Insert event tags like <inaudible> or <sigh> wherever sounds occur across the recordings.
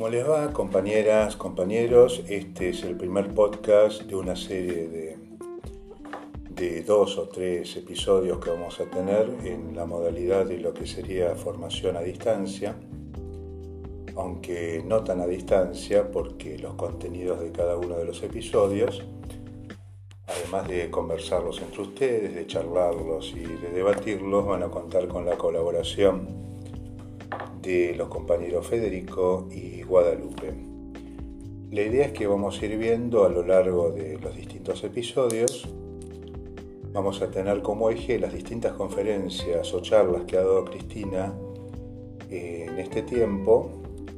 ¿Cómo les va, compañeras, compañeros? Este es el primer podcast de una serie de, de dos o tres episodios que vamos a tener en la modalidad de lo que sería formación a distancia, aunque no tan a distancia porque los contenidos de cada uno de los episodios, además de conversarlos entre ustedes, de charlarlos y de debatirlos, van a contar con la colaboración de los compañeros Federico y Guadalupe. La idea es que vamos a ir viendo a lo largo de los distintos episodios, vamos a tener como eje las distintas conferencias o charlas que ha dado Cristina eh, en este tiempo.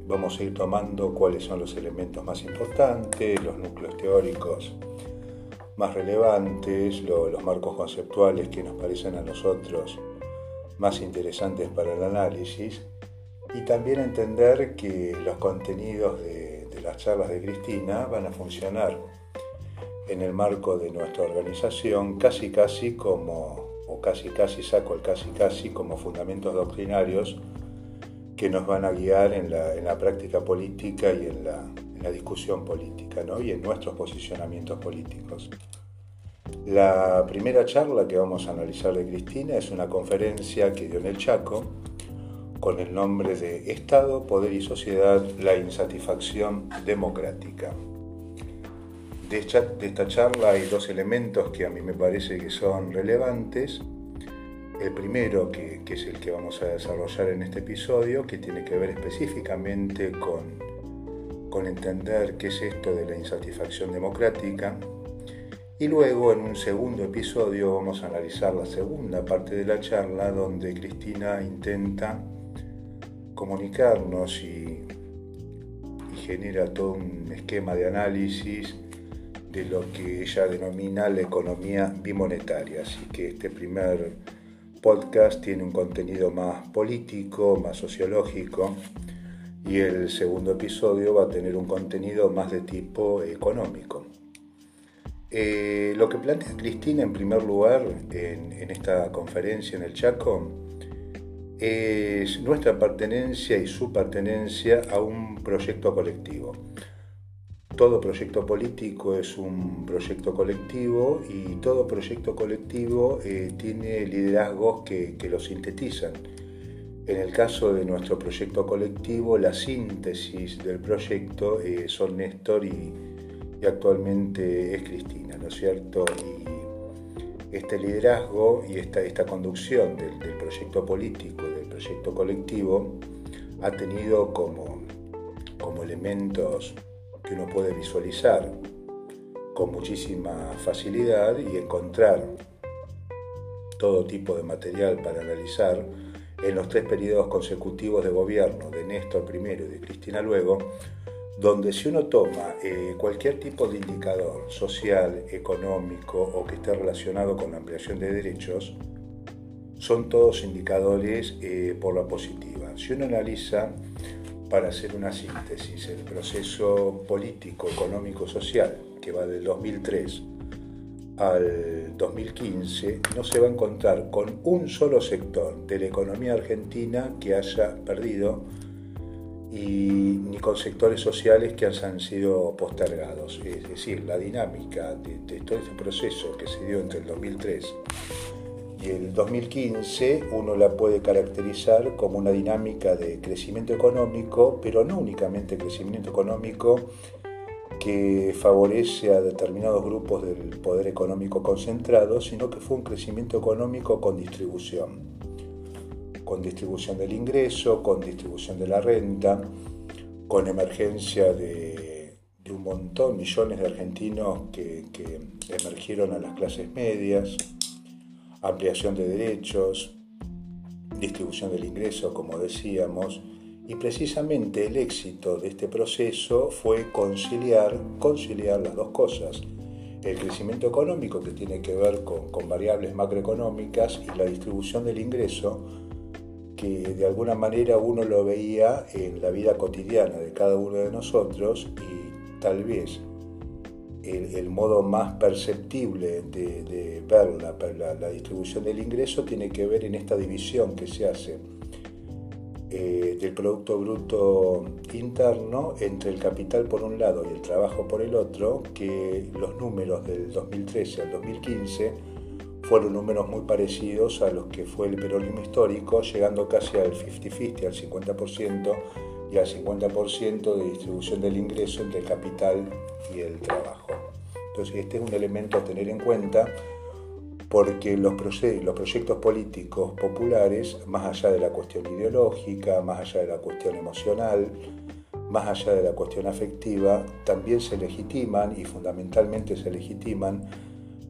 Vamos a ir tomando cuáles son los elementos más importantes, los núcleos teóricos más relevantes, los marcos conceptuales que nos parecen a nosotros más interesantes para el análisis y también entender que los contenidos de, las charlas de Cristina van a funcionar en el marco de nuestra organización casi casi como, o casi casi saco el casi casi como fundamentos doctrinarios que nos van a guiar en la, práctica política y en la, discusión política ¿no? y en nuestros posicionamientos políticos. La primera charla que vamos a analizar de Cristina es una conferencia que dio en el Chaco, con el nombre de Estado, Poder y Sociedad, la insatisfacción democrática. De esta, charla hay dos elementos que a mí me parece que son relevantes. El primero, que, es el que vamos a desarrollar en este episodio, que tiene que ver específicamente con, con entender qué es esto de la insatisfacción democrática. Y luego en un segundo episodio vamos a analizar la segunda parte de la charla donde Cristina intenta comunicarnos y, genera todo un esquema de análisis de lo que ella denomina la economía bimonetaria. Así que este primer podcast tiene un contenido más político, más sociológico, y el segundo episodio va a tener un contenido más de tipo económico. Eh, lo que plantea Cristina en primer lugar en, en esta conferencia en el Chaco es nuestra pertenencia y su pertenencia a un proyecto colectivo. Todo proyecto político es un proyecto colectivo y todo proyecto colectivo eh, tiene liderazgos que, lo sintetizan. En el caso de nuestro proyecto colectivo, la síntesis del proyecto eh, son Néstor y, actualmente es Cristina, ¿no es cierto? este liderazgo y esta, esta conducción del, proyecto político, del proyecto colectivo, ha tenido como, como elementos que uno puede visualizar con muchísima facilidad y encontrar todo tipo de material para analizar en los tres periodos consecutivos de gobierno de Néstor primero y de Cristina luego, donde si uno toma eh, cualquier tipo de indicador social, económico o que esté relacionado con la ampliación de derechos, son todos indicadores eh, por la positiva. Si uno analiza, para hacer una síntesis, el proceso político, económico, social, que va del 2003 al 2015, no se va a encontrar con un solo sector de la economía argentina que haya perdido ni con sectores sociales que han sido postergados. Es decir, la dinámica de, todo este proceso que se dio entre el 2003 y el 2015 uno la puede caracterizar como una dinámica de crecimiento económico, pero no únicamente crecimiento económico que favorece a determinados grupos del poder económico concentrado, sino que fue un crecimiento económico con distribución. Con distribución del ingreso, con distribución de la renta, con emergencia de, un montón, millones de argentinos que, emergieron a las clases medias, ampliación de derechos, distribución del ingreso, como decíamos, y precisamente el éxito de este proceso fue conciliar, conciliar las dos cosas, el crecimiento económico que tiene que ver con, con variables macroeconómicas y la distribución del ingreso que de alguna manera uno lo veía en la vida cotidiana de cada uno de nosotros y tal vez el, modo más perceptible de, ver la, la, distribución del ingreso tiene que ver en esta división que se hace eh, del Producto Bruto Interno entre el capital por un lado y el trabajo por el otro, que los números del 2013 al 2015 fueron números muy parecidos a los que fue el peronismo histórico, llegando casi al 50-50, al 50% y al 50% de distribución del ingreso entre el capital y el trabajo. Entonces, este es un elemento a tener en cuenta porque los, los proyectos políticos populares, más allá de la cuestión ideológica, más allá de la cuestión emocional, más allá de la cuestión afectiva, también se legitiman y fundamentalmente se legitiman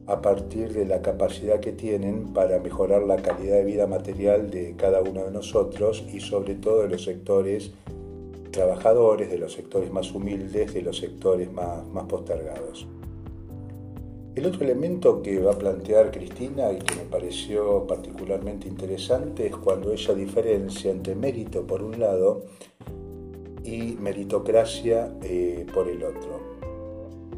a partir de la capacidad que tienen para mejorar la calidad de vida material de cada uno de nosotros y sobre todo de los sectores trabajadores, de los sectores más humildes, de los sectores más, más postergados. El otro elemento que va a plantear Cristina y que me pareció particularmente interesante es cuando ella diferencia entre mérito por un lado y meritocracia eh, por el otro.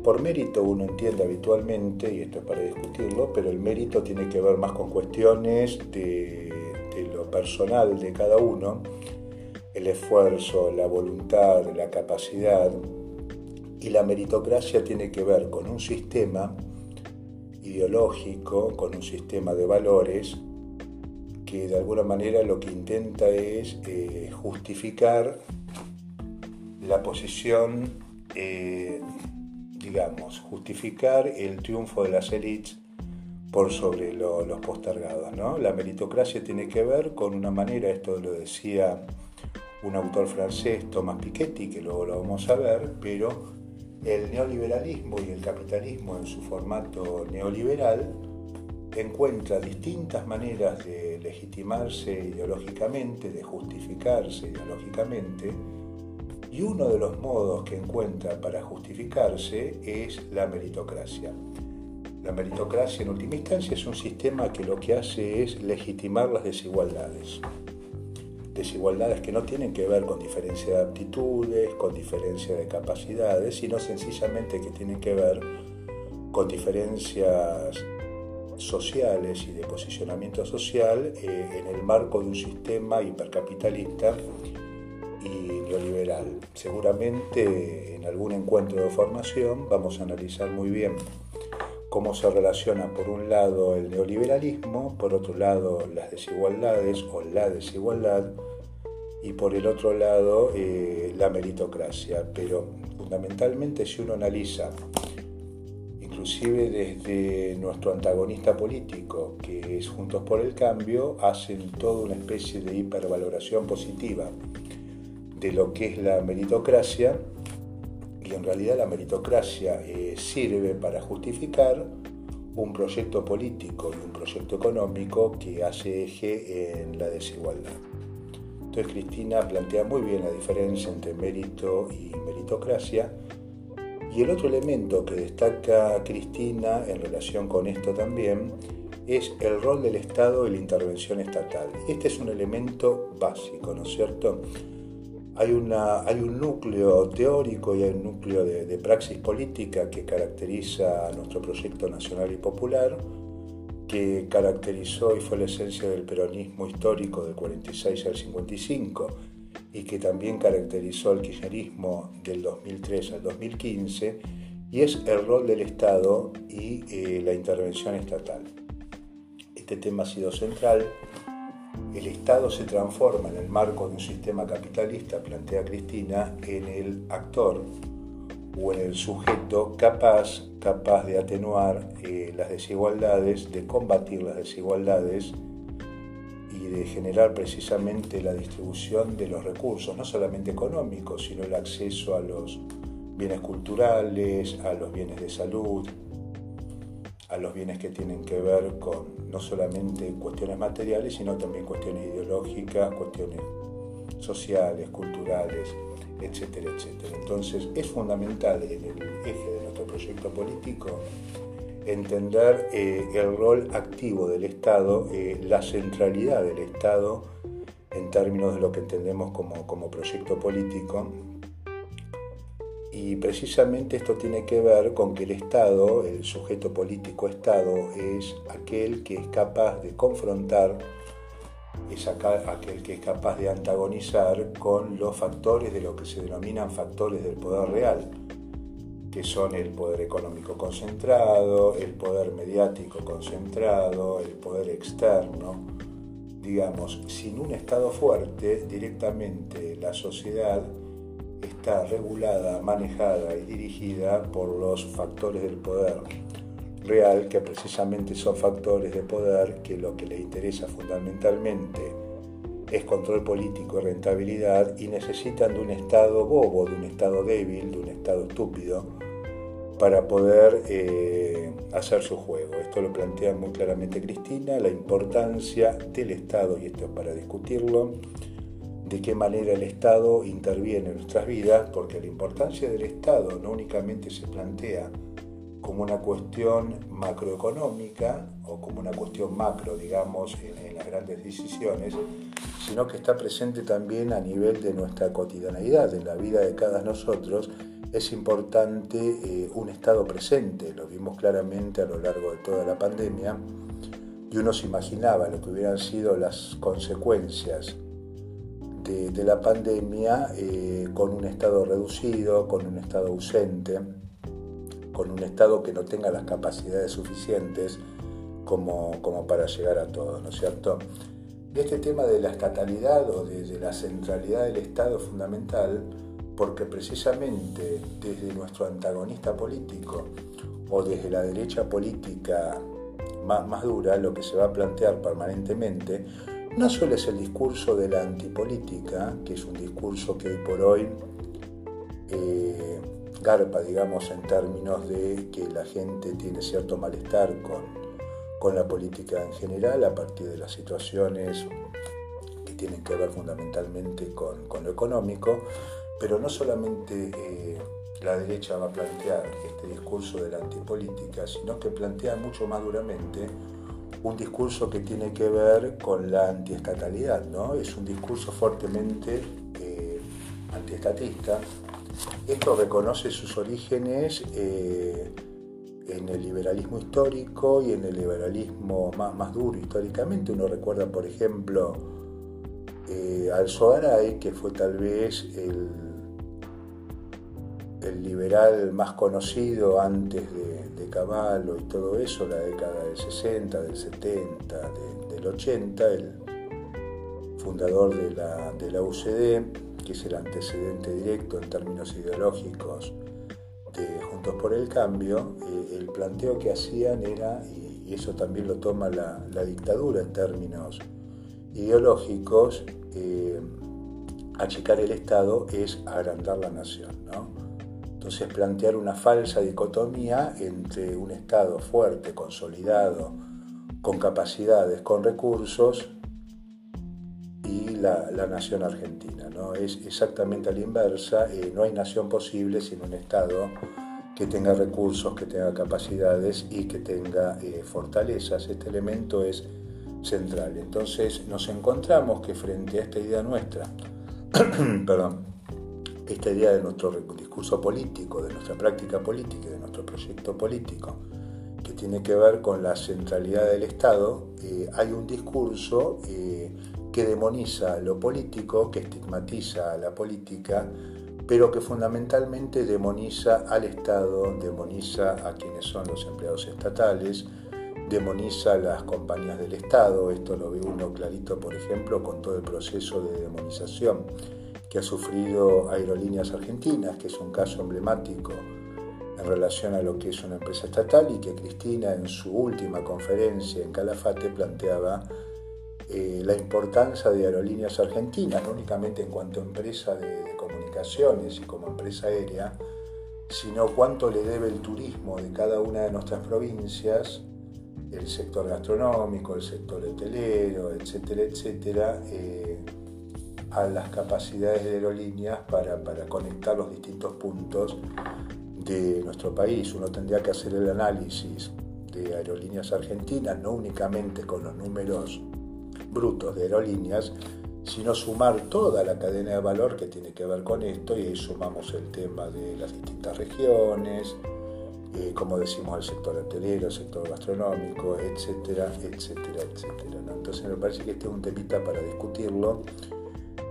Por mérito uno entiende habitualmente, y esto es para discutirlo, pero el mérito tiene que ver más con cuestiones de, de lo personal de cada uno, el esfuerzo, la voluntad, la capacidad, y la meritocracia tiene que ver con un sistema ideológico, con un sistema de valores que de alguna manera lo que intenta es eh, justificar la posición, eh, digamos, justificar el triunfo de las élites por sobre los postergados. ¿no? La meritocracia tiene que ver con una manera, esto lo decía un autor francés, Thomas Piketty, que luego lo vamos a ver, pero el neoliberalismo y el capitalismo en su formato neoliberal encuentra distintas maneras de legitimarse ideológicamente, de justificarse ideológicamente, y uno de los modos que encuentra para justificarse es la meritocracia. La meritocracia en última instancia es un sistema que lo que hace es legitimar las desigualdades desigualdades que no tienen que ver con diferencia de aptitudes, con diferencia de capacidades, sino sencillamente que tienen que ver con diferencias sociales y de posicionamiento social eh, en el marco de un sistema hipercapitalista y neoliberal. Seguramente en algún encuentro de formación vamos a analizar muy bien cómo se relaciona por un lado el neoliberalismo, por otro lado las desigualdades o la desigualdad y por el otro lado eh, la meritocracia. Pero fundamentalmente si uno analiza, inclusive desde nuestro antagonista político, que es Juntos por el Cambio, hacen toda una especie de hipervaloración positiva de lo que es la meritocracia y en realidad la meritocracia eh, sirve para justificar un proyecto político y un proyecto económico que hace eje en la desigualdad. Entonces Cristina plantea muy bien la diferencia entre mérito y meritocracia. Y el otro elemento que destaca Cristina en relación con esto también es el rol del Estado y la intervención estatal. Este es un elemento básico, ¿no es cierto? Hay, una, hay un núcleo teórico y hay un núcleo de, praxis política que caracteriza a nuestro proyecto nacional y popular, que caracterizó y fue la esencia del peronismo histórico del 46 al 55 y que también caracterizó el kirchnerismo del 2003 al 2015, y es el rol del Estado y eh, la intervención estatal. Este tema ha sido central el Estado se transforma en el marco de un sistema capitalista, plantea Cristina, en el actor o en el sujeto capaz, capaz de atenuar eh, las desigualdades, de combatir las desigualdades y de generar precisamente la distribución de los recursos, no solamente económicos, sino el acceso a los bienes culturales, a los bienes de salud, a los bienes que tienen que ver con no solamente cuestiones materiales, sino también cuestiones ideológicas, cuestiones sociales, culturales, etcétera, etcétera. Entonces es fundamental en el eje de nuestro proyecto político entender eh, el rol activo del Estado, eh, la centralidad del Estado en términos de lo que entendemos como, como proyecto político y precisamente esto tiene que ver con que el Estado, el sujeto político Estado, es aquel que es capaz de confrontar es aquel que es capaz de antagonizar con los factores de lo que se denominan factores del poder real, que son el poder económico concentrado, el poder mediático concentrado, el poder externo. Digamos, sin un Estado fuerte, directamente la sociedad está regulada, manejada y dirigida por los factores del poder real, que precisamente son factores de poder que lo que le interesa fundamentalmente es control político y rentabilidad y necesitan de un Estado bobo, de un Estado débil, de un Estado estúpido, para poder eh, hacer su juego. Esto lo plantea muy claramente Cristina, la importancia del Estado, y esto es para discutirlo, de qué manera el Estado interviene en nuestras vidas, porque la importancia del Estado no únicamente se plantea como una cuestión macroeconómica o como una cuestión macro, digamos, en, las grandes decisiones, sino que está presente también a nivel de nuestra cotidianeidad, en la vida de cada nosotros. Es importante eh, un Estado presente, lo vimos claramente a lo largo de toda la pandemia, y uno se imaginaba lo que hubieran sido las consecuencias de, la pandemia eh, con un Estado reducido, con un Estado ausente con un Estado que no tenga las capacidades suficientes como, como para llegar a todos, ¿no es cierto? Este tema de la estatalidad o de, la centralidad del Estado es fundamental porque precisamente desde nuestro antagonista político o desde la derecha política más, más dura, lo que se va a plantear permanentemente no solo es el discurso de la antipolítica, que es un discurso que hoy por hoy eh, garpa, digamos, en términos de que la gente tiene cierto malestar con, la política en general a partir de las situaciones que tienen que ver fundamentalmente con, lo económico, pero no solamente eh, la derecha va a plantear este discurso de la antipolítica, sino que plantea mucho más duramente un discurso que tiene que ver con la antiestatalidad, ¿no? Es un discurso fuertemente eh, antiestatista, esto reconoce sus orígenes eh, en el liberalismo histórico y en el liberalismo más, duro históricamente. Uno recuerda, por ejemplo, eh, al Soaray, que fue tal vez el, liberal más conocido antes de, Caballo y todo eso, la década del 60, del 70, del 80, el fundador de de la UCD que es el antecedente directo en términos ideológicos de Juntos por el Cambio, eh, el planteo que hacían era, y, eso también lo toma la, dictadura en términos ideológicos, eh, achicar el Estado es agrandar la nación. Entonces plantear una falsa dicotomía entre un Estado fuerte, consolidado, con capacidades, con recursos, la, nación argentina. ¿No? Es exactamente a la inversa, eh, no hay nación posible sin un Estado que tenga recursos, que tenga capacidades y que tenga eh, fortalezas. Este elemento es central. Entonces nos encontramos que frente a esta idea nuestra, <clears throat> perdón, esta idea de nuestro discurso político, de nuestra práctica política, de nuestro proyecto político, que tiene que ver con la centralidad del Estado, eh, hay un discurso que demoniza lo político, que estigmatiza a la política, pero que fundamentalmente demoniza al Estado, demoniza a quienes son los empleados estatales, demoniza las compañías del Estado, esto lo ve uno clarito, por ejemplo, con todo el proceso de demonización que ha sufrido Aerolíneas Argentinas, que es un caso emblemático en relación a lo que es una empresa estatal y que Cristina en su última conferencia en Calafate planteaba eh, la importancia de aerolíneas argentinas, no únicamente en cuanto a empresa de, comunicaciones y como empresa aérea, sino cuánto le debe el turismo de cada una de nuestras provincias, el sector gastronómico, el sector hotelero, etcétera, etcétera, eh, a las capacidades de aerolíneas para, para conectar los distintos puntos de nuestro país. Uno tendría que hacer el análisis de aerolíneas argentinas, no únicamente con los números brutos de aerolíneas, sino sumar toda la cadena de valor que tiene que ver con esto y ahí sumamos el tema de las distintas regiones eh, como decimos, el sector hotelero, el sector gastronómico, etcétera, etcétera, etcétera. Entonces me parece que este es un temita para discutirlo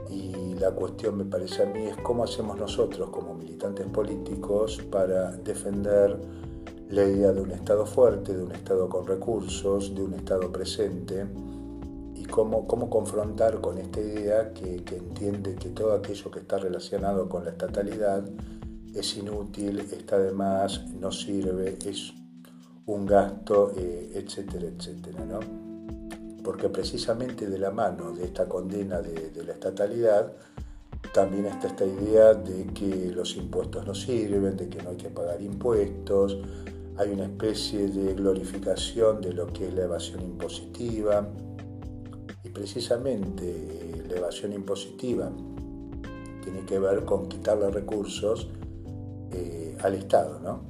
y la cuestión me parece a mí es cómo hacemos nosotros como militantes políticos para defender la idea de un Estado fuerte, de un Estado con recursos, de un Estado presente y cómo, cómo confrontar con esta idea que, entiende que todo aquello que está relacionado con la estatalidad es inútil, está de más, no sirve, es un gasto, eh, etcétera, etcétera. ¿no? Porque precisamente de la mano de esta condena de, de la estatalidad, también está esta idea de que los impuestos no sirven, de que no hay que pagar impuestos, hay una especie de glorificación de lo que es la evasión impositiva precisamente eh, la evasión impositiva tiene que ver con quitarle recursos eh, al Estado. ¿no?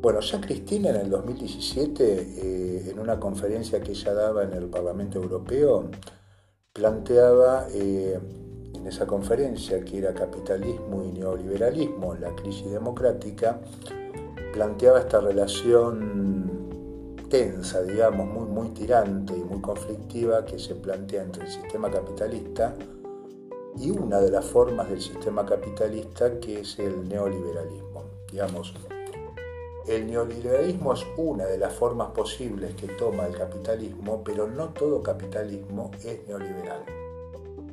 Bueno, ya Cristina en el 2017, eh, en una conferencia que ella daba en el Parlamento Europeo, planteaba en esa conferencia que era capitalismo y neoliberalismo, la crisis democrática, planteaba esta relación tensa, digamos, muy, muy tirante y muy conflictiva que se plantea entre el sistema capitalista y una de las formas del sistema capitalista que es el neoliberalismo. Digamos, el neoliberalismo es una de las formas posibles que toma el capitalismo, pero no todo capitalismo es neoliberal.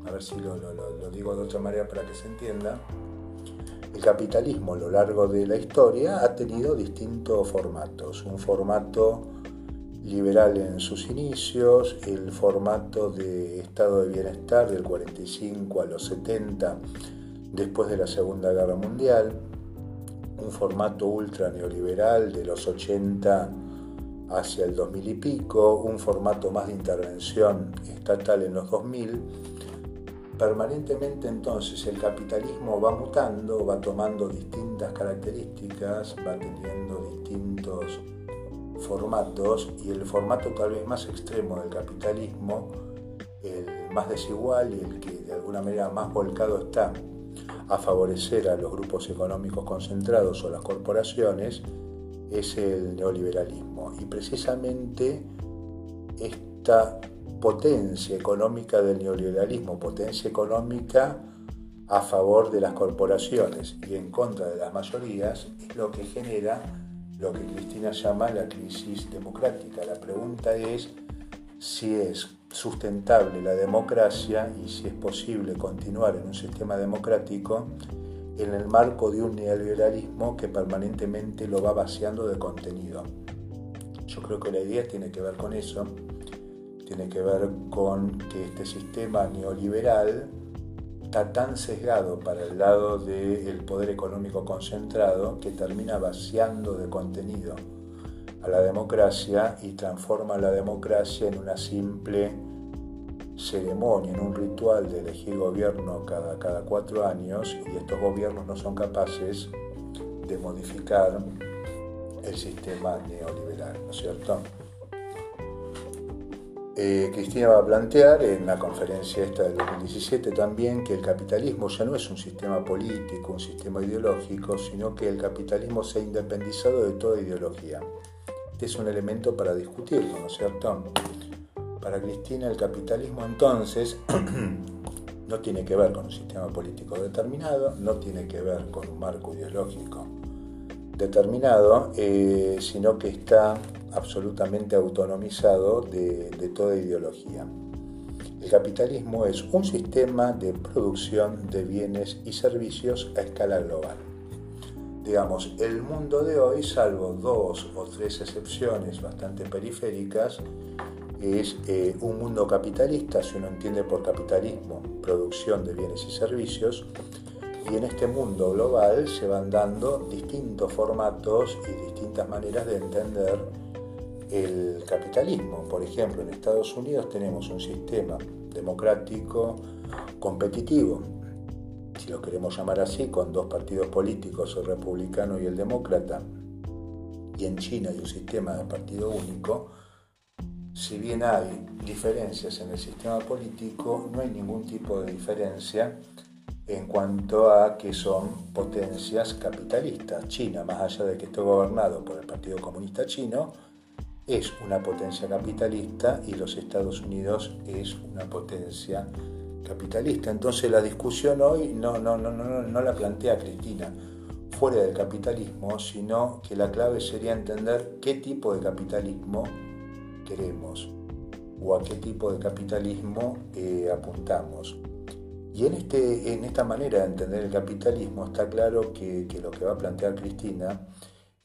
A ver si lo, lo digo de otra manera para que se entienda. El capitalismo a lo largo de la historia ha tenido distintos formatos. Un formato liberal en sus inicios, el formato de estado de bienestar del 45 a los 70 después de la Segunda Guerra Mundial, un formato ultra neoliberal de los 80 hacia el 2000 y pico, un formato más de intervención estatal en los 2000 Permanentemente entonces el capitalismo va mutando, va tomando distintas características, va teniendo distintos formatos y el formato tal vez más extremo del capitalismo, el más desigual y el que de alguna manera más volcado está a favorecer a los grupos económicos concentrados o las corporaciones, es el neoliberalismo. Y precisamente esta potencia económica del neoliberalismo, potencia económica a favor de las corporaciones y en contra de las mayorías, es lo que genera lo que Cristina llama la crisis democrática. La pregunta es si es sustentable la democracia y si es posible continuar en un sistema democrático en el marco de un neoliberalismo que permanentemente lo va vaciando de contenido. Yo creo que la idea tiene que ver con eso tiene que ver con que este sistema neoliberal está tan sesgado para el lado del poder económico concentrado que termina vaciando de contenido a la democracia y transforma la democracia en una simple ceremonia, en un ritual de elegir gobierno cada, cada cuatro años y estos gobiernos no son capaces de modificar el sistema neoliberal, ¿no es cierto? Eh, Cristina va a plantear en la conferencia esta del 2017 también que el capitalismo ya no es un sistema político, un sistema ideológico, sino que el capitalismo se ha independizado de toda ideología. Este es un elemento para discutirlo, ¿no es cierto? Para Cristina el capitalismo entonces <clears throat> no tiene que ver con un sistema político determinado, no tiene que ver con un marco ideológico determinado, eh, sino que está absolutamente autonomizado de, toda ideología. El capitalismo es un sistema de producción de bienes y servicios a escala global. Digamos, el mundo de hoy, salvo dos o tres excepciones bastante periféricas, es eh, un mundo capitalista, si uno entiende por capitalismo producción de bienes y servicios, y en este mundo global se van dando distintos formatos y distintas maneras de entender el capitalismo. Por ejemplo, en Estados Unidos tenemos un sistema democrático competitivo, si lo queremos llamar así, con dos partidos políticos, el republicano y el demócrata, y en China hay un sistema de partido único, si bien hay diferencias en el sistema político, no hay ningún tipo de diferencia en cuanto a que son potencias capitalistas. China, más allá de que esté gobernado por el Partido Comunista Chino, es una potencia capitalista y los Estados Unidos es una potencia capitalista. Entonces la discusión hoy no, no, no, no, no la plantea Cristina fuera del capitalismo, sino que la clave sería entender qué tipo de capitalismo queremos o a qué tipo de capitalismo eh, apuntamos. Y en, este, en esta manera de entender el capitalismo está claro que, lo que va a plantear Cristina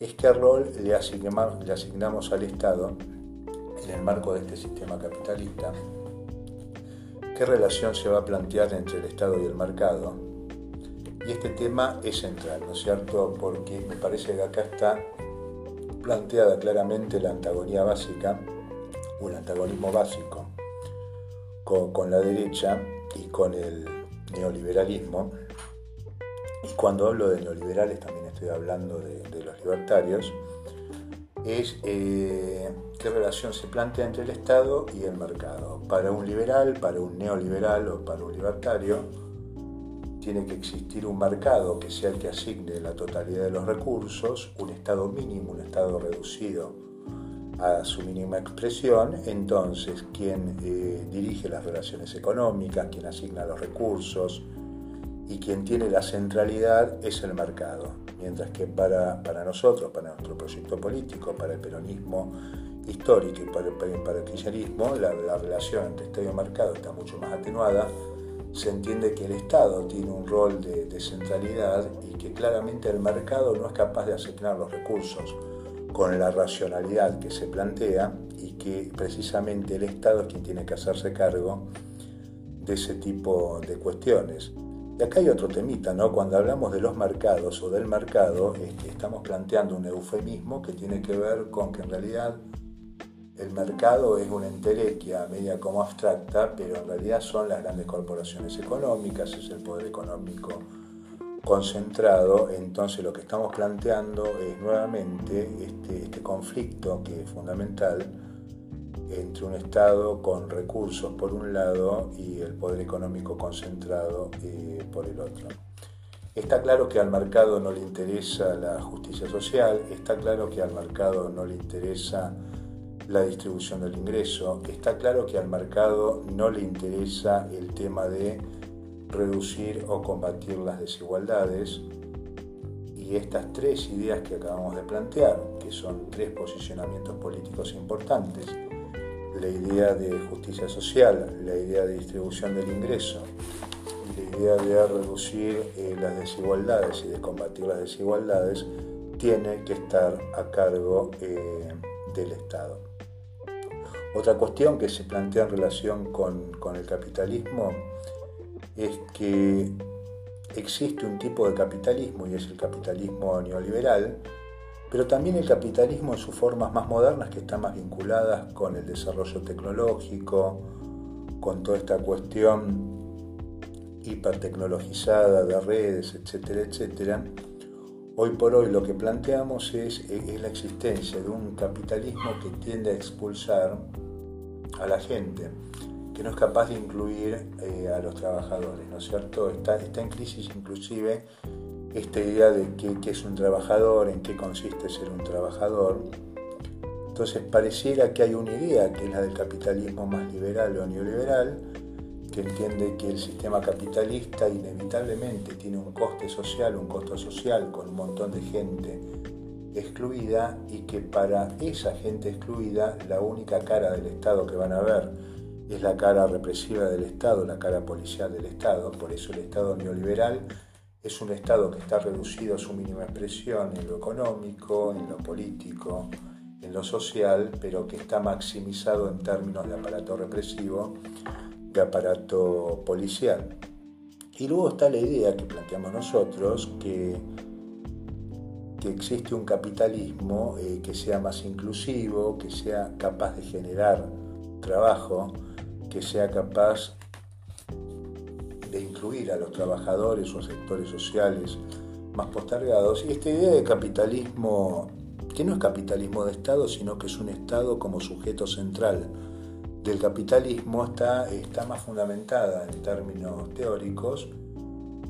es qué rol le, asignamos, le asignamos al Estado en el marco de este sistema capitalista, qué relación se va a plantear entre el Estado y el mercado. Y este tema es central, ¿no es cierto? Porque me parece que acá está planteada claramente la antagonía básica o el antagonismo básico con, la derecha y con el neoliberalismo. Y cuando hablo de neoliberales también hablando de, los libertarios. Es eh, qué relación se plantea entre el Estado y el mercado. Para un liberal, para un neoliberal o para un libertario, tiene que existir un mercado que sea el que asigne la totalidad de los recursos, un Estado mínimo, un Estado reducido a su mínima expresión, entonces quien eh, dirige las relaciones económicas, quien asigna los recursos y quien tiene la centralidad es el mercado. Mientras que para, para nosotros, para nuestro proyecto político, para el peronismo histórico y para el, para kirchnerismo, la, relación entre Estado y mercado está mucho más atenuada. Se entiende que el Estado tiene un rol de, de centralidad y que claramente el mercado no es capaz de asignar los recursos con la racionalidad que se plantea y que precisamente el Estado es quien tiene que hacerse cargo de ese tipo de cuestiones. Y acá hay otro temita, ¿no? Cuando hablamos de los mercados o del mercado, estamos planteando un eufemismo que tiene que ver con que en realidad el mercado es una entelequia media como abstracta, pero en realidad son las grandes corporaciones económicas, es el poder económico concentrado, entonces lo que estamos planteando es nuevamente este, este, conflicto que es fundamental entre un Estado con recursos por un lado y el poder económico concentrado eh, por el otro. Está claro que al mercado no le interesa la justicia social, está claro que al mercado no le interesa la distribución del ingreso, está claro que al mercado no le interesa el tema de reducir o combatir las desigualdades y estas tres ideas que acabamos de plantear, que son tres posicionamientos políticos importantes, la idea de justicia social, la idea de distribución del ingreso la idea de reducir eh, las desigualdades y de combatir las desigualdades, tiene que estar a cargo eh, del Estado. Otra cuestión que se plantea en relación con, con el capitalismo es que existe un tipo de capitalismo y es el capitalismo neoliberal, pero también el capitalismo en sus formas más modernas que están más vinculadas con el desarrollo tecnológico, con toda esta cuestión hipertecnologizada de redes, etcétera, etcétera. Hoy por hoy lo que planteamos es, la existencia de un capitalismo que tiende a expulsar a la gente que no es capaz de incluir eh, a los trabajadores, ¿no es cierto? Está, está en crisis inclusive esta idea de qué, es un trabajador, en qué consiste ser un trabajador. Entonces pareciera que hay una idea, que es la del capitalismo más liberal o neoliberal, que entiende que el sistema capitalista inevitablemente tiene un coste social, un costo social con un montón de gente excluida y que para esa gente excluida la única cara del Estado que van a ver es la cara represiva del Estado, la cara policial del Estado, por eso el Estado neoliberal es un Estado que está reducido a su mínima expresión en lo económico, en lo político, en lo social, pero que está maximizado en términos de aparato represivo, de aparato policial. Y luego está la idea que planteamos nosotros que, que existe un capitalismo eh, que sea más inclusivo, que sea capaz de generar trabajo, que sea capaz de incluir a los trabajadores o sectores sociales más postergados. Y esta idea de capitalismo, que no es capitalismo de Estado, sino que es un Estado como sujeto central del capitalismo, está, está más fundamentada en términos teóricos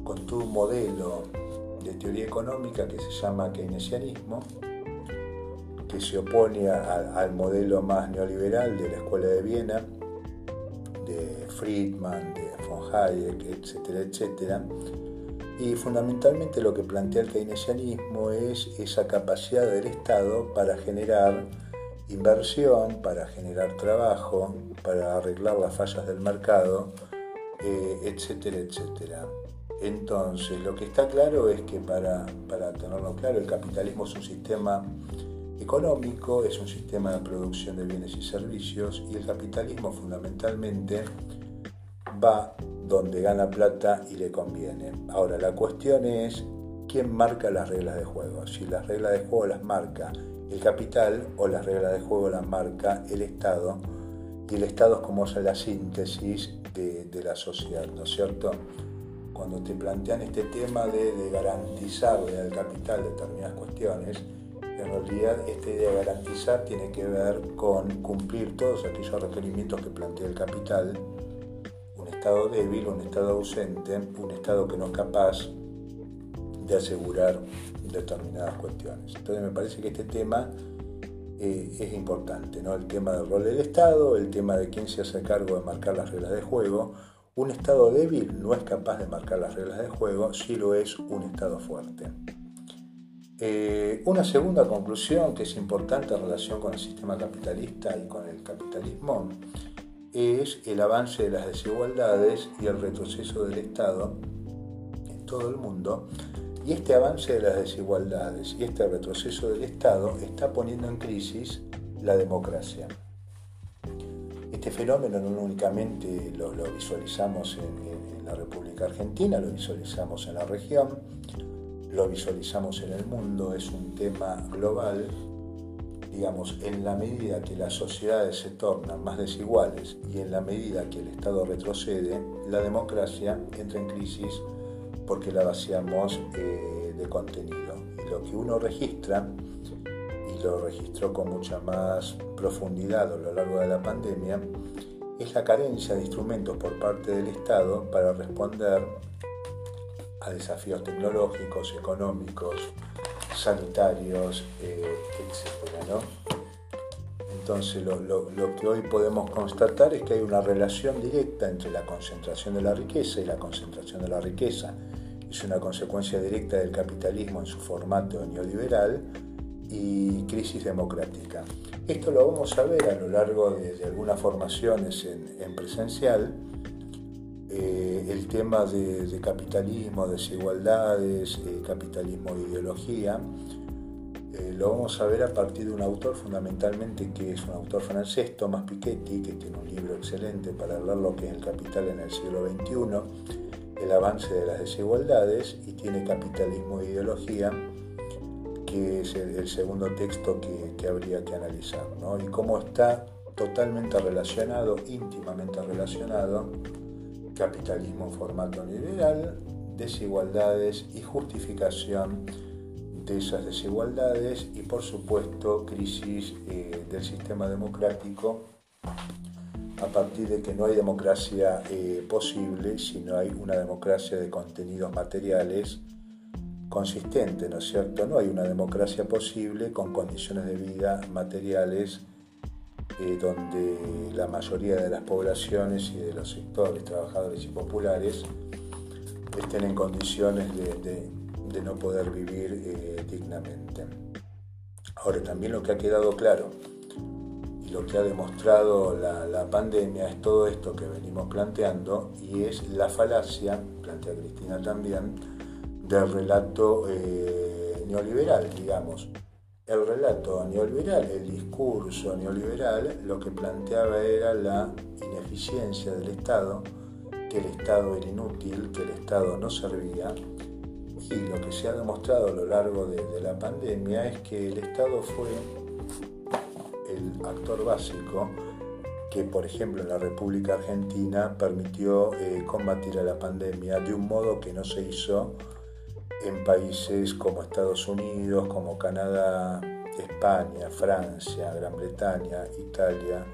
con un modelo de teoría económica que se llama keynesianismo, que se opone al modelo más neoliberal de la Escuela de Viena, de Friedman, de Hayek, etcétera, etcétera. Y fundamentalmente lo que plantea el keynesianismo es esa capacidad del Estado para generar inversión, para generar trabajo, para arreglar las fallas del mercado, eh, etcétera, etcétera. Entonces, lo que está claro es que para, para tenerlo claro, el capitalismo es un sistema económico, es un sistema de producción de bienes y servicios y el capitalismo fundamentalmente va donde gana plata y le conviene. Ahora, la cuestión es quién marca las reglas de juego. Si las reglas de juego las marca el capital o las reglas de juego las marca el Estado y el Estado es como la síntesis de, la sociedad, ¿no es cierto? Cuando te plantean este tema de, de garantizarle al capital determinadas cuestiones, en realidad esta idea de garantizar tiene que ver con cumplir todos aquellos requerimientos que plantea el capital, Estado débil, un Estado ausente, un Estado que no es capaz de asegurar determinadas cuestiones. Entonces me parece que este tema eh, es importante, ¿no? el tema del rol del Estado, el tema de quién se hace cargo de marcar las reglas de juego. Un Estado débil no es capaz de marcar las reglas de juego, si lo es un Estado fuerte. Eh, una segunda conclusión que es importante en relación con el sistema capitalista y con el capitalismo es el avance de las desigualdades y el retroceso del Estado en todo el mundo y este avance de las desigualdades y este retroceso del Estado está poniendo en crisis la democracia. Este fenómeno no únicamente lo, visualizamos en, la República Argentina, lo visualizamos en la región, lo visualizamos en el mundo, es un tema global. Digamos, en la medida que las sociedades se tornan más desiguales y en la medida que el Estado retrocede, la democracia entra en crisis porque la vaciamos eh, de contenido. Y lo que uno registra, y lo registró con mucha más profundidad a lo largo de la pandemia, es la carencia de instrumentos por parte del Estado para responder a desafíos tecnológicos, económicos, sanitarios, eh, etc. Entonces lo, lo, que hoy podemos constatar es que hay una relación directa entre la concentración de la riqueza y la concentración de la riqueza es una consecuencia directa del capitalismo en su formato neoliberal y crisis democrática. Esto lo vamos a ver a lo largo de, algunas formaciones en, presencial. El tema de, capitalismo, desigualdades, eh, capitalismo e ideología, eh, lo vamos a ver a partir de un autor fundamentalmente que es un autor francés, Thomas Piketty, que tiene un libro excelente para hablar lo que es el capital en el siglo XXI el avance de las desigualdades y tiene capitalismo e ideología, que es el, segundo texto que, habría que analizar, y cómo está totalmente relacionado, íntimamente relacionado, capitalismo formato liberal, desigualdades y justificación de esas desigualdades y por supuesto crisis eh, del sistema democrático a partir de que no hay democracia eh, posible si no hay una democracia de contenidos materiales consistente, ¿no es cierto? No hay una democracia posible con condiciones de vida materiales eh, donde la mayoría de las poblaciones y de los sectores trabajadores y populares estén en condiciones de, no poder vivir eh, dignamente. Ahora, también lo que ha quedado claro lo que ha demostrado la, pandemia es todo esto que venimos planteando y es la falacia, plantea Cristina también, del relato eh, neoliberal, digamos. El relato neoliberal, el discurso neoliberal, lo que planteaba era la ineficiencia del Estado, que el Estado era inútil, que el Estado no servía. Y lo que se ha demostrado a lo largo de la pandemia es que el Estado fue el actor básico que, por ejemplo, en la República Argentina permitió eh, combatir a la pandemia de un modo que no se hizo en países como Estados Unidos, como Canadá, España, Francia, Gran Bretaña, Italia,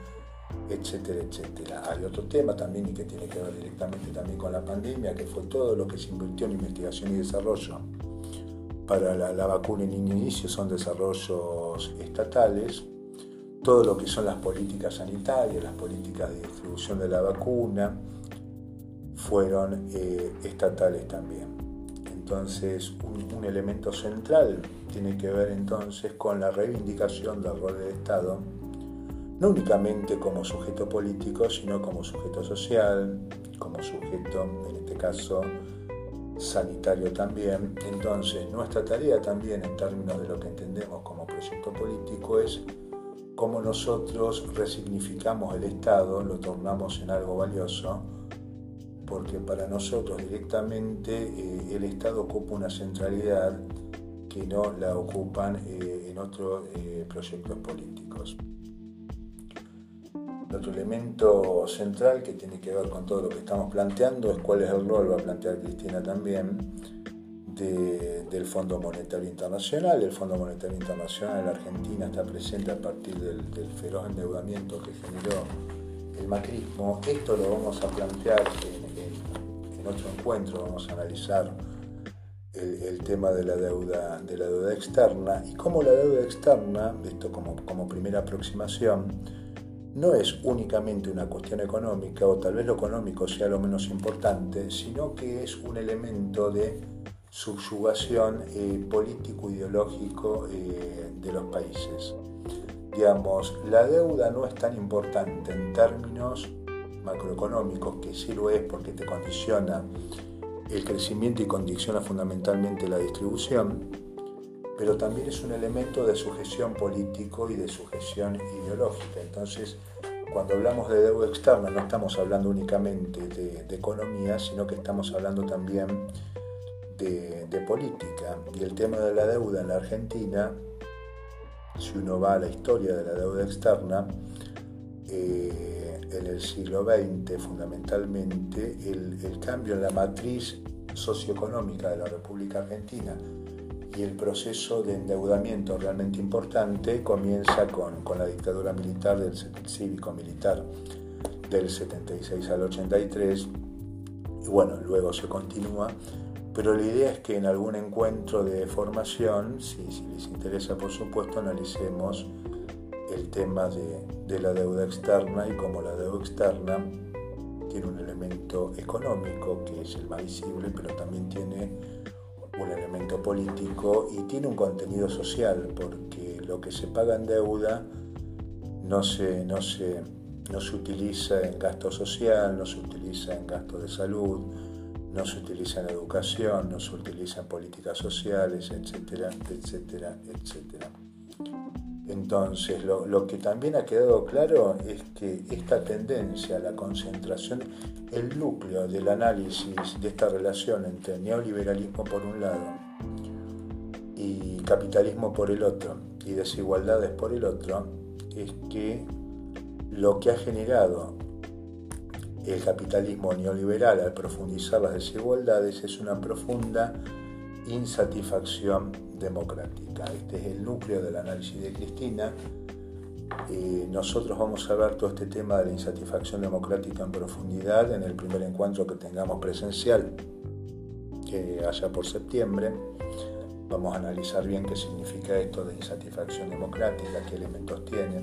etcétera, etcétera. Hay otro tema también y que tiene que ver directamente también con la pandemia, que fue todo lo que se invirtió en investigación y desarrollo para la, vacuna en inicio son desarrollos estatales, todo lo que son las políticas sanitarias, las políticas de distribución de la vacuna, fueron eh, estatales también. Entonces, un, elemento central tiene que ver entonces con la reivindicación del rol del Estado, no únicamente como sujeto político, sino como sujeto social, como sujeto, en este caso, sanitario también. Entonces, nuestra tarea también en términos de lo que entendemos como proyecto político es cómo nosotros resignificamos el Estado, lo tornamos en algo valioso, porque para nosotros directamente eh, el Estado ocupa una centralidad que no la ocupan eh, en otros eh, proyectos políticos. Otro elemento central que tiene que ver con todo lo que estamos planteando es cuál es el rol, va a plantear Cristina también, del Fondo Monetario Internacional. El Fondo Monetario Internacional en la Argentina está presente a partir del, feroz endeudamiento que generó el macrismo. Esto lo vamos a plantear en, otro encuentro, vamos a analizar el, tema de la deuda de la deuda externa y cómo la deuda externa, esto como, como primera aproximación, no es únicamente una cuestión económica, o tal vez lo económico sea lo menos importante, sino que es un elemento de subyugación eh, político-ideológico eh, de los países. Digamos, la deuda no es tan importante en términos macroeconómicos, que sí lo es porque te condiciona el crecimiento y condiciona fundamentalmente la distribución, pero también es un elemento de sujeción político y de sujeción ideológica. Entonces, cuando hablamos de deuda externa no estamos hablando únicamente de, economía, sino que estamos hablando también de, política. Y el tema de la deuda en la Argentina, si uno va a la historia de la deuda externa, eh, en el siglo XX fundamentalmente el, el cambio en la matriz socioeconómica de la República Argentina y el proceso de endeudamiento realmente importante comienza con, con la dictadura militar del cívico-militar del 76 al 83 y bueno, luego se continúa, pero la idea es que en algún encuentro de formación, si, si les interesa por supuesto, analicemos el tema de, de la deuda externa y cómo la deuda externa tiene un elemento económico que es el más visible, pero también tiene un elemento político y tiene un contenido social, porque lo que se paga en deuda no se, no se, no se utiliza en gasto social, no se utiliza en gasto de salud, no se utiliza en educación, no se utiliza en políticas sociales, etcétera, etcétera, etcétera. Entonces, lo, que también ha quedado claro es que esta tendencia la concentración, el núcleo del análisis de esta relación entre neoliberalismo por un lado y capitalismo por el otro y desigualdades por el otro, es que lo que ha generado el capitalismo neoliberal al profundizar las desigualdades es una profunda insatisfacción democrática. Este es el núcleo del análisis de Cristina. Eh, nosotros vamos a ver todo este tema de la insatisfacción democrática en profundidad en el primer encuentro que tengamos presencial, que haya por septiembre. Vamos a analizar bien qué significa esto de insatisfacción democrática, qué elementos tiene.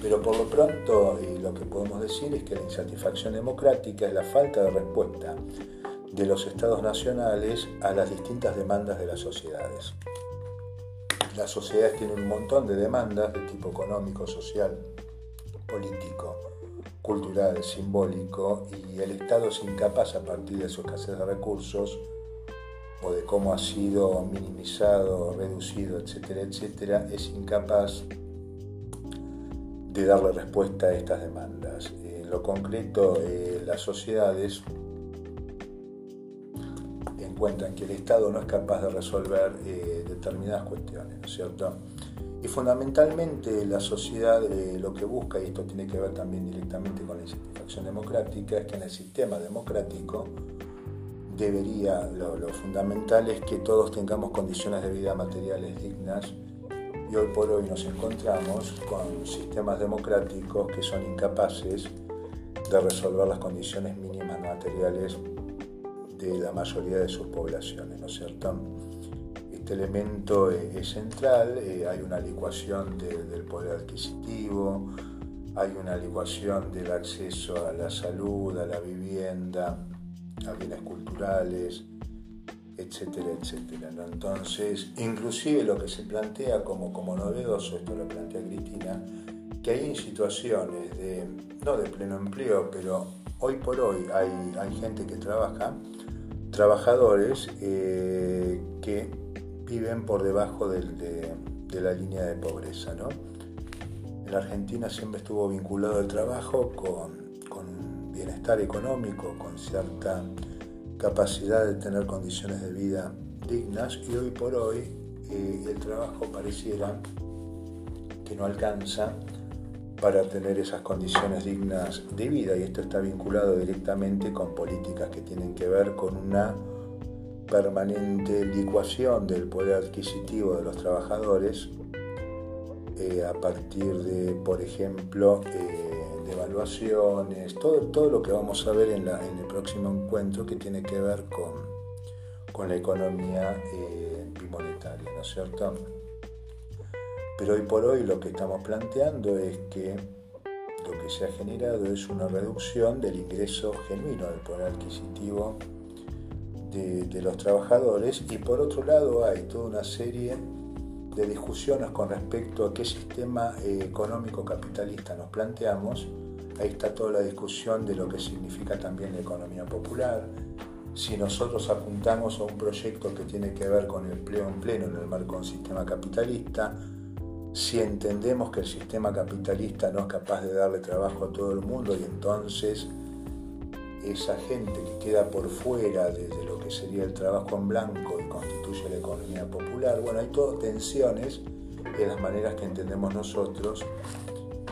Pero por lo pronto eh, lo que podemos decir es que la insatisfacción democrática es la falta de respuesta de los estados nacionales a las distintas demandas de las sociedades. Las sociedades tienen un montón de demandas de tipo económico, social, político, cultural, simbólico, y el Estado es incapaz a partir de su escasez de recursos o de cómo ha sido minimizado, reducido, etcétera, etcétera, es incapaz de darle respuesta a estas demandas. En lo concreto, eh, las sociedades encuentran que el Estado no es capaz de resolver eh, determinadas cuestiones, ¿no es cierto? Y fundamentalmente la sociedad eh, lo que busca, y esto tiene que ver también directamente con la insatisfacción democrática, es que en el sistema democrático debería, lo, fundamental es que todos tengamos condiciones de vida materiales dignas y hoy por hoy nos encontramos con sistemas democráticos que son incapaces de resolver las condiciones mínimas materiales de la mayoría de sus poblaciones, ¿no es cierto? Este elemento es central, eh, hay una licuación del poder adquisitivo, hay una licuación del acceso a la salud, a la vivienda, a bienes culturales, etcétera, etcétera. Entonces, inclusive lo que se plantea como, como novedoso, esto lo plantea Cristina, que hay situaciones de, no de pleno empleo, pero hoy por hoy hay, hay gente que trabaja, trabajadores eh, que viven por debajo de, la línea de pobreza. ¿no? En Argentina siempre estuvo vinculado el trabajo con, con bienestar económico, con cierta capacidad de tener condiciones de vida dignas y hoy por hoy eh, el trabajo pareciera que no alcanza para tener esas condiciones dignas de vida y esto está vinculado directamente con políticas que tienen que ver con una permanente licuación del poder adquisitivo de los trabajadores eh, a partir de, por ejemplo, eh, evaluaciones, todo, todo lo que vamos a ver en, el próximo encuentro que tiene que ver con, con la economía eh, bimonetaria, ¿no es cierto? Pero hoy por hoy lo que estamos planteando es que lo que se ha generado es una reducción del ingreso genuino del poder adquisitivo de, los trabajadores y por otro lado hay toda una serie de discusiones con respecto a qué sistema eh, económico capitalista nos planteamos. Ahí está toda la discusión de lo que significa también la economía popular. Si nosotros apuntamos a un proyecto que tiene que ver con el empleo en pleno en el marco de un sistema capitalista, si entendemos que el sistema capitalista no es capaz de darle trabajo a todo el mundo y entonces esa gente que queda por fuera desde lo que sería el trabajo en blanco y constituye la economía popular, bueno, hay todas tensiones en las maneras que entendemos nosotros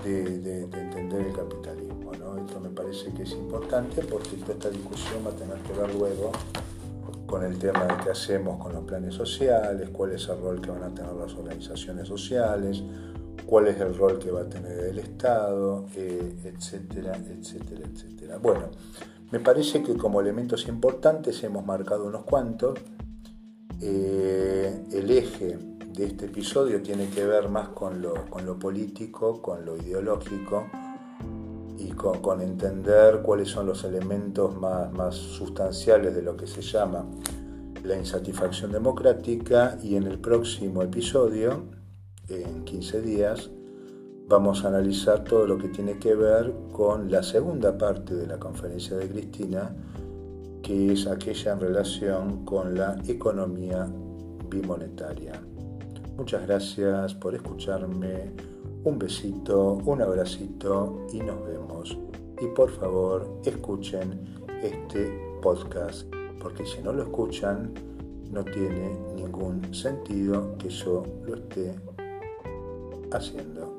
de, entender el capitalismo. ¿no? Esto me parece que es importante porque esta discusión va a tener que ver luego con el tema de qué hacemos con los planes sociales, cuál es el rol que van a tener las organizaciones sociales, cuál es el rol que va a tener el Estado, eh, etcétera, etcétera, etcétera. Bueno, me parece que como elementos importantes hemos marcado unos cuantos. Eh, el eje de este episodio tiene que ver más con lo, político, con lo ideológico y con, entender cuáles son los elementos más, más sustanciales de lo que se llama la insatisfacción democrática y en el próximo episodio, en 15 días, vamos a analizar todo lo que tiene que ver con la segunda parte de la conferencia de Cristina, que es aquella en relación con la economía bimonetaria. Muchas gracias por escucharme, un besito, un abracito y nos vemos. Y por favor, escuchen este podcast, porque si no lo escuchan, no tiene ningún sentido que yo lo esté haciendo.